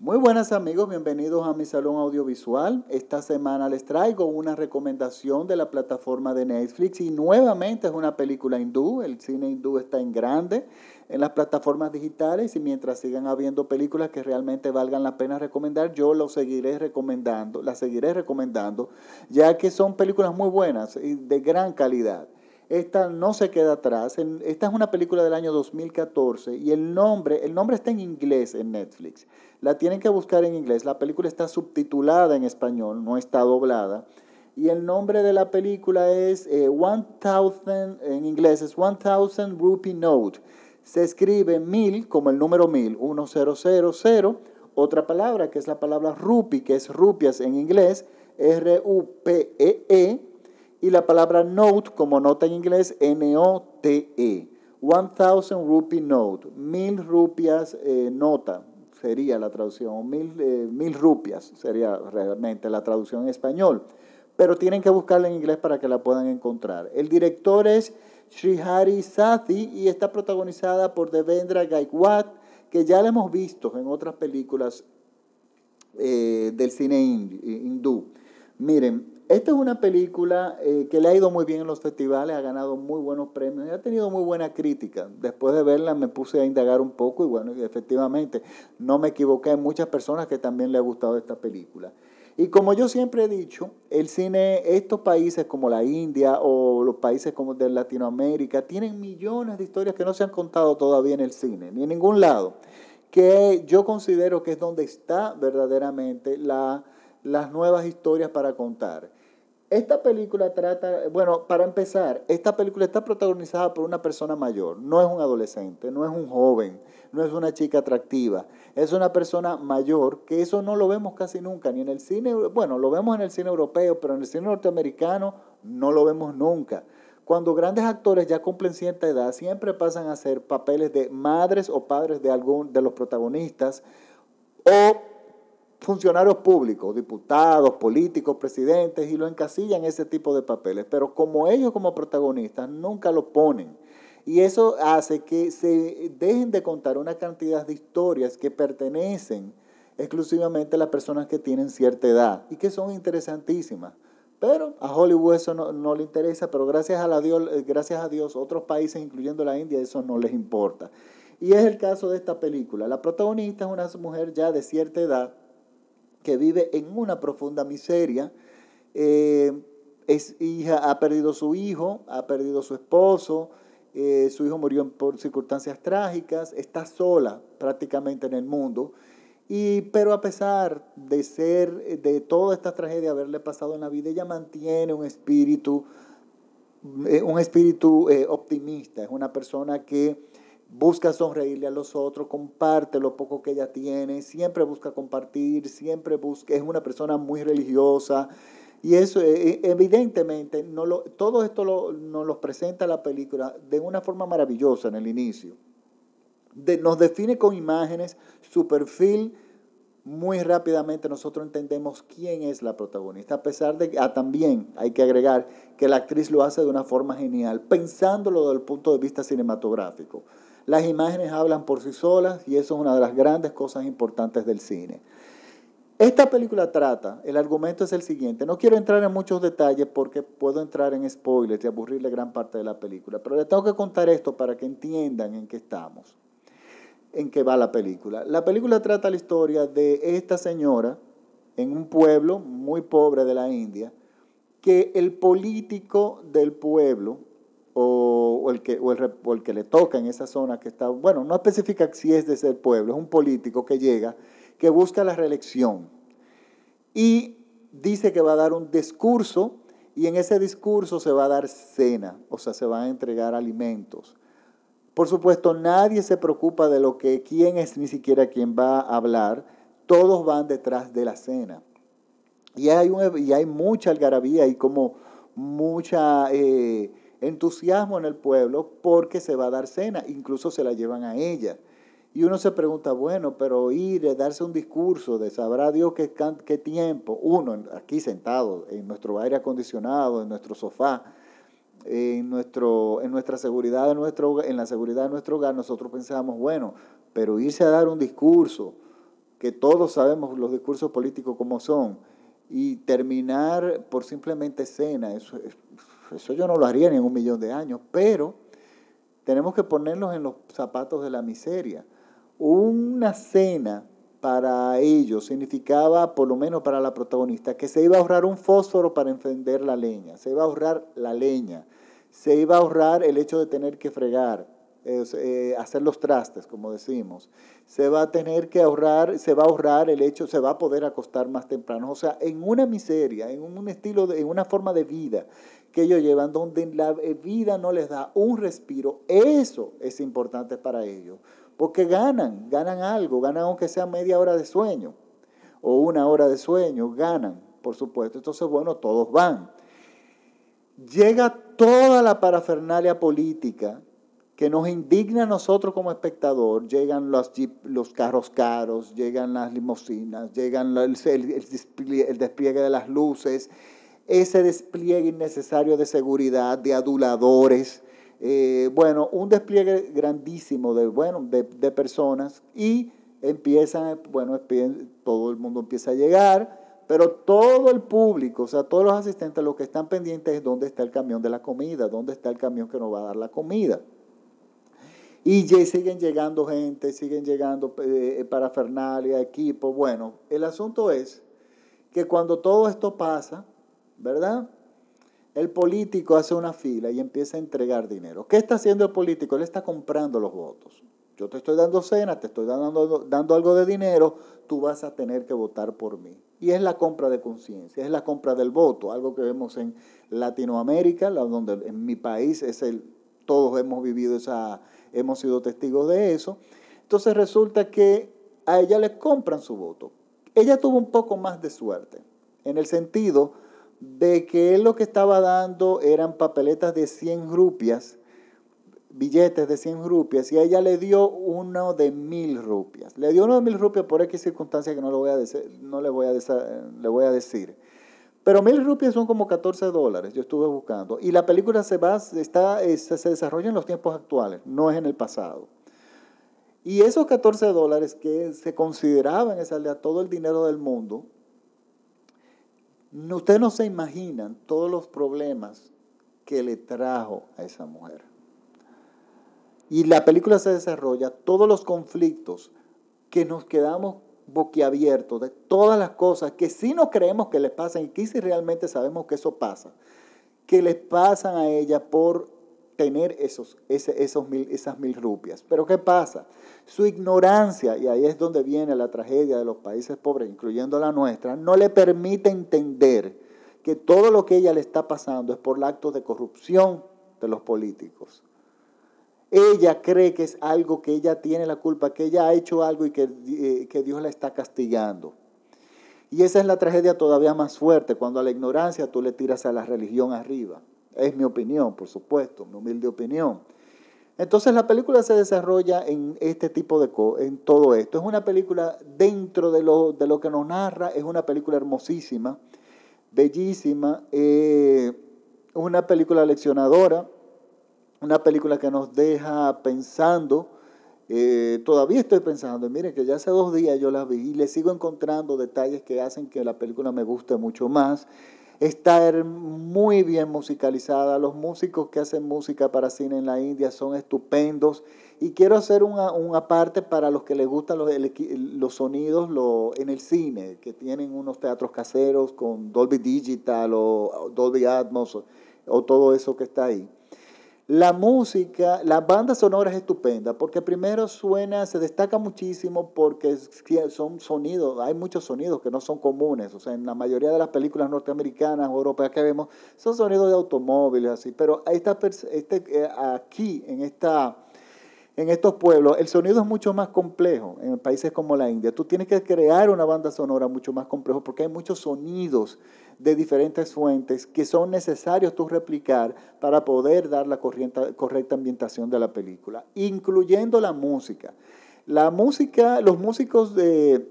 Muy buenas amigos, bienvenidos a mi salón audiovisual. Esta semana les traigo una recomendación de la plataforma de Netflix y nuevamente es una película hindú. El cine hindú está en grande en las plataformas digitales y mientras sigan habiendo películas que realmente valgan la pena recomendar, yo lo seguiré recomendando, las seguiré recomendando, ya que son películas muy buenas y de gran calidad. Esta no se queda atrás. Esta es una película del año 2014 y el nombre, el nombre está en inglés en Netflix. La tienen que buscar en inglés. La película está subtitulada en español, no está doblada. Y el nombre de la película es eh, 1000, en inglés es 1000 Rupee Note. Se escribe mil como el número mil, 1000. Otra palabra que es la palabra rupee, que es rupias en inglés, R-U-P-E-E. e e y la palabra note como nota en inglés, N-O-T-E. 1000 rupee note, mil rupias eh, nota sería la traducción, mil, eh, mil rupias sería realmente la traducción en español, pero tienen que buscarla en inglés para que la puedan encontrar. El director es Srihari Sathi y está protagonizada por Devendra Gaikwad, que ya la hemos visto en otras películas eh, del cine hindú. Miren, esta es una película eh, que le ha ido muy bien en los festivales, ha ganado muy buenos premios y ha tenido muy buena crítica. Después de verla me puse a indagar un poco y bueno, efectivamente no me equivoqué, hay muchas personas que también le ha gustado esta película. Y como yo siempre he dicho, el cine, estos países como la India o los países como de Latinoamérica, tienen millones de historias que no se han contado todavía en el cine, ni en ningún lado, que yo considero que es donde está verdaderamente la, las nuevas historias para contar. Esta película trata, bueno, para empezar, esta película está protagonizada por una persona mayor, no es un adolescente, no es un joven, no es una chica atractiva, es una persona mayor, que eso no lo vemos casi nunca, ni en el cine, bueno, lo vemos en el cine europeo, pero en el cine norteamericano no lo vemos nunca. Cuando grandes actores ya cumplen cierta edad, siempre pasan a hacer papeles de madres o padres de algún de los protagonistas o funcionarios públicos, diputados, políticos, presidentes, y lo encasillan ese tipo de papeles. Pero como ellos como protagonistas nunca lo ponen. Y eso hace que se dejen de contar una cantidad de historias que pertenecen exclusivamente a las personas que tienen cierta edad y que son interesantísimas. Pero a Hollywood eso no, le interesa, pero gracias a, Dios, gracias a Dios otros países, incluyendo la India, eso no les importa. Y es el caso de esta película. La protagonista es una mujer ya de cierta edad, que vive en una profunda miseria. Eh, es hija, ha perdido su hijo, ha perdido su esposo, eh, su hijo murió por circunstancias trágicas, está sola prácticamente en el mundo. Y, pero a pesar de ser, de toda esta tragedia haberle pasado en la vida, ella mantiene un espíritu, eh, un espíritu optimista. Es una persona que busca sonreírle a los otros, comparte lo poco que ella tiene, siempre busca compartir, siempre busca, es una persona muy religiosa. Y eso eh, eh, evidentemente no lo, todo esto lo, nos lo presenta la película de una forma maravillosa en el inicio. nos define con imágenes su perfil, muy rápidamente nosotros entendemos quién es la protagonista, a pesar de que ah, también hay que agregar que la actriz lo hace de una forma genial, pensándolo desde el punto de vista cinematográfico. Las imágenes hablan por sí solas y eso es una de las grandes cosas importantes del cine. Esta película trata, el argumento es el siguiente, no quiero entrar en muchos detalles porque puedo entrar en spoilers y aburrirle gran parte de la película, pero les tengo que contar esto para que entiendan en qué estamos, en qué va la película. La película trata la historia de esta señora en un pueblo muy pobre de la India, que el político del pueblo, o, el que, o, el, que le toca en esa zona que está, bueno, no especifica si es de ese pueblo, es un político que llega, que busca la reelección y dice que va a dar un discurso y en ese discurso se va a dar cena, o sea, se van a entregar alimentos. Por supuesto, nadie se preocupa de lo que quién es ni siquiera quien va a hablar, todos van detrás de la cena. Y hay, y hay mucha algarabía y como mucha... Eh, entusiasmo en el pueblo porque se va a dar cena, incluso se la llevan a ella. Y uno se pregunta, bueno, pero ir, darse un discurso de sabrá Dios qué, qué tiempo, uno aquí sentado en nuestro aire acondicionado, en nuestro sofá, en, nuestro, en nuestra seguridad, de nuestro, en la seguridad de nuestro hogar, nosotros pensamos, bueno, pero irse a dar un discurso que todos sabemos los discursos políticos como son, y terminar por simplemente cena, eso, eso yo no lo haría ni en un millón de años, pero tenemos que ponernos en los zapatos de la miseria. Una cena para ellos significaba, por lo menos para la protagonista, que se iba a ahorrar un fósforo para encender la leña, se iba a ahorrar la leña, se iba a ahorrar el hecho de tener que fregar, eh, hacer los trastes, como decimos. Se va a tener que ahorrar, se va a ahorrar el hecho, se va a poder acostar más temprano. O sea, en una miseria, en un estilo, en una forma de vida que ellos llevan, donde la vida no les da un respiro, eso es importante para ellos. Porque ganan, ganan algo, ganan aunque sea media hora de sueño o una hora de sueño, ganan, por supuesto. Entonces, bueno, todos van. Llega toda la parafernalia política que nos indigna a nosotros como espectador. Llegan los, los carros caros, llegan las limusinas, llegan el, despliegue de las luces, ese despliegue innecesario de seguridad, de aduladores. Eh, bueno, un despliegue grandísimo de, bueno, de, de personas y empiezan, bueno, todo el mundo empieza a llegar, pero todo el público, o sea, todos los asistentes, lo que están pendientes es dónde está el camión de la comida, dónde está el camión que nos va a dar la comida. Y siguen llegando gente, siguen llegando eh, parafernalia, equipo. Bueno, el asunto es que cuando todo esto pasa, ¿verdad? El político hace una fila y empieza a entregar dinero. ¿Qué está haciendo el político? Él está comprando los votos. Yo te estoy dando cena, te estoy dando, dando algo de dinero, tú vas a tener que votar por mí. Y es la compra de conciencia, es la compra del voto, algo que vemos en Latinoamérica, donde en mi país es el, todos hemos vivido esa, hemos sido testigos de eso. Entonces resulta que a ella le compran su voto. Ella tuvo un poco más de suerte, en el sentido de que él lo que estaba dando eran papeletas de 100 rupias, billetes de 100 rupias, y a ella le dio uno de mil rupias. Le dio uno de mil rupias por X circunstancia que no, le voy a decir, no le, voy a le voy a decir. Pero mil rupias son como 14 dólares, yo estuve buscando. Y la película se, va, está, se desarrolla en los tiempos actuales, no es en el pasado. Y esos 14 dólares que se consideraban esa aldea todo el dinero del mundo, ustedes no se imaginan todos los problemas que le trajo a esa mujer. Y la película se desarrolla, todos los conflictos que nos quedamos boquiabiertos de todas las cosas que sí no creemos que le pasan y que sí realmente sabemos que eso pasa, que les pasan a ella por tener esos, esos mil, esas mil rupias. Pero ¿qué pasa? Su ignorancia, y ahí es donde viene la tragedia de los países pobres, incluyendo la nuestra, no le permite entender que todo lo que ella le está pasando es por el acto de corrupción de los políticos. Ella cree que es algo que ella tiene la culpa, que ella ha hecho algo y que, eh, que Dios la está castigando. Y esa es la tragedia todavía más fuerte, cuando a la ignorancia tú le tiras a la religión arriba. Es mi opinión, por supuesto, mi humilde opinión. Entonces la película se desarrolla en este tipo de cosas, en todo esto. Es una película dentro de lo, de lo que nos narra, es una película hermosísima, bellísima, eh, una película leccionadora, una película que nos deja pensando. Eh, todavía estoy pensando, miren que ya hace dos días yo la vi y le sigo encontrando detalles que hacen que la película me guste mucho más. Está muy bien musicalizada. Los músicos que hacen música para cine en la India son estupendos. Y quiero hacer una, parte para los que les gustan los, los sonidos en el cine, que tienen unos teatros caseros con Dolby Digital o Dolby Atmos o todo eso que está ahí. La música, la banda sonora es estupenda, porque primero suena, se destaca muchísimo porque son sonidos, hay muchos sonidos que no son comunes, o sea, en la mayoría de las películas norteamericanas o europeas que vemos, son sonidos de automóviles, así, pero este, eh, aquí, en esta en estos pueblos el sonido es mucho más complejo en países como la India. Tú tienes que crear una banda sonora mucho más complejo porque hay muchos sonidos de diferentes fuentes que son necesarios tú replicar para poder dar la correcta ambientación de la película, incluyendo la música. La música, los músicos de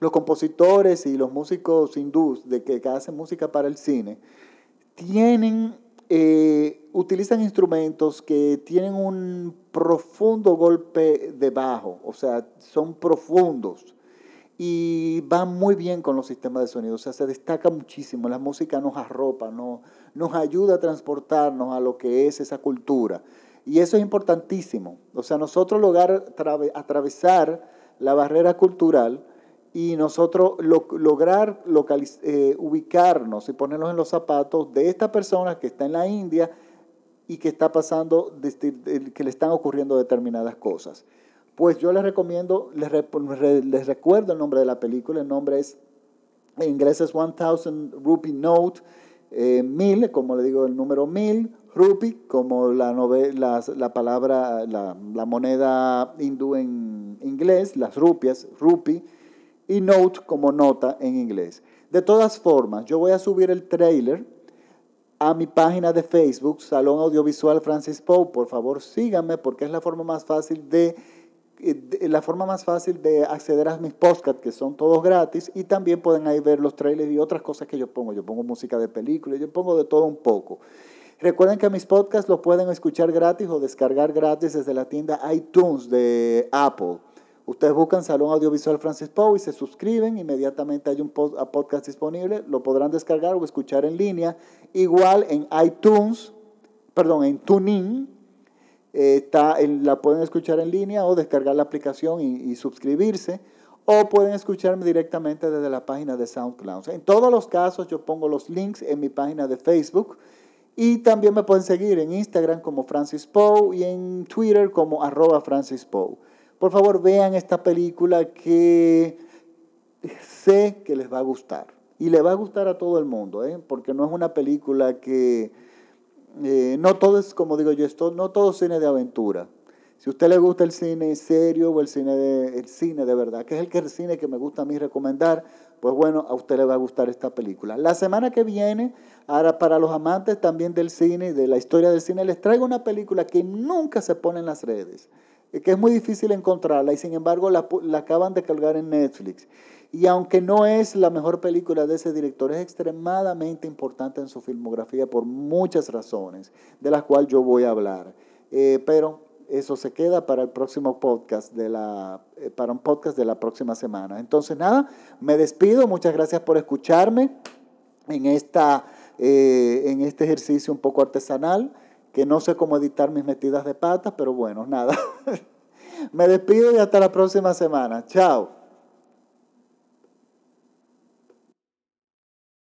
los compositores y los músicos hindús de que, hacen música para el cine tienen eh, utilizan instrumentos que tienen un profundo golpe de bajo, o sea, son profundos. Y va muy bien con los sistemas de sonido, o sea, se destaca muchísimo, la música nos arropa, no, nos ayuda a transportarnos a lo que es esa cultura. Y eso es importantísimo, o sea, nosotros lograr atravesar la barrera cultural y nosotros lograr eh, ubicarnos y ponernos en los zapatos de esta persona que está en la India y que está pasando, que le están ocurriendo determinadas cosas. Pues yo les recomiendo, les, recuerdo el nombre de la película, el nombre es, en inglés es 1000 Rupee Note, eh, como le digo, el número mil, rupee, como la, la, palabra, la, la, moneda hindú en inglés, las rupias, rupee, y note como nota en inglés. De todas formas, yo voy a subir el trailer a mi página de Facebook, Salón Audiovisual Francis Poe. Por favor, síganme porque es la forma más fácil de, la forma más fácil de acceder a mis podcasts, que son todos gratis, y también pueden ahí ver los trailers y otras cosas que yo pongo. Yo pongo música de películas, yo pongo de todo un poco. Recuerden que mis podcasts los pueden escuchar gratis o descargar gratis desde la tienda iTunes de Apple. Ustedes buscan Salón Audiovisual Francis Poe y se suscriben, inmediatamente hay un podcast disponible, lo podrán descargar o escuchar en línea. Igual en iTunes, perdón, en TuneIn, eh, está, la pueden escuchar en línea o descargar la aplicación y, suscribirse. O pueden escucharme directamente desde la página de SoundCloud. En todos los casos yo pongo los links en mi página de Facebook. Y también me pueden seguir en Instagram como Francis Poe y en Twitter como arroba Francis Poe. Por favor, vean esta película que sé que les va a gustar. Y le va a gustar a todo el mundo, ¿eh? porque no es una película que... Eh, no todo es, como digo yo, esto, no todo cine de aventura. Si a usted le gusta el cine serio o el cine de, el cine de verdad, que es el cine que me gusta a mí recomendar, pues bueno, a usted le va a gustar esta película. La semana que viene, ahora para los amantes también del cine y de la historia del cine, les traigo una película que nunca se pone en las redes que es muy difícil encontrarla y sin embargo la, acaban de cargar en Netflix. Y aunque no es la mejor película de ese director, es extremadamente importante en su filmografía por muchas razones, de las cuales yo voy a hablar. Eh, pero eso se queda para el próximo podcast de la, eh, para un podcast de la próxima semana. Entonces nada, me despido. Muchas gracias por escucharme en esta, eh, en este ejercicio un poco artesanal que no sé cómo editar mis metidas de patas, pero bueno, nada. Me despido y hasta la próxima semana. Chao.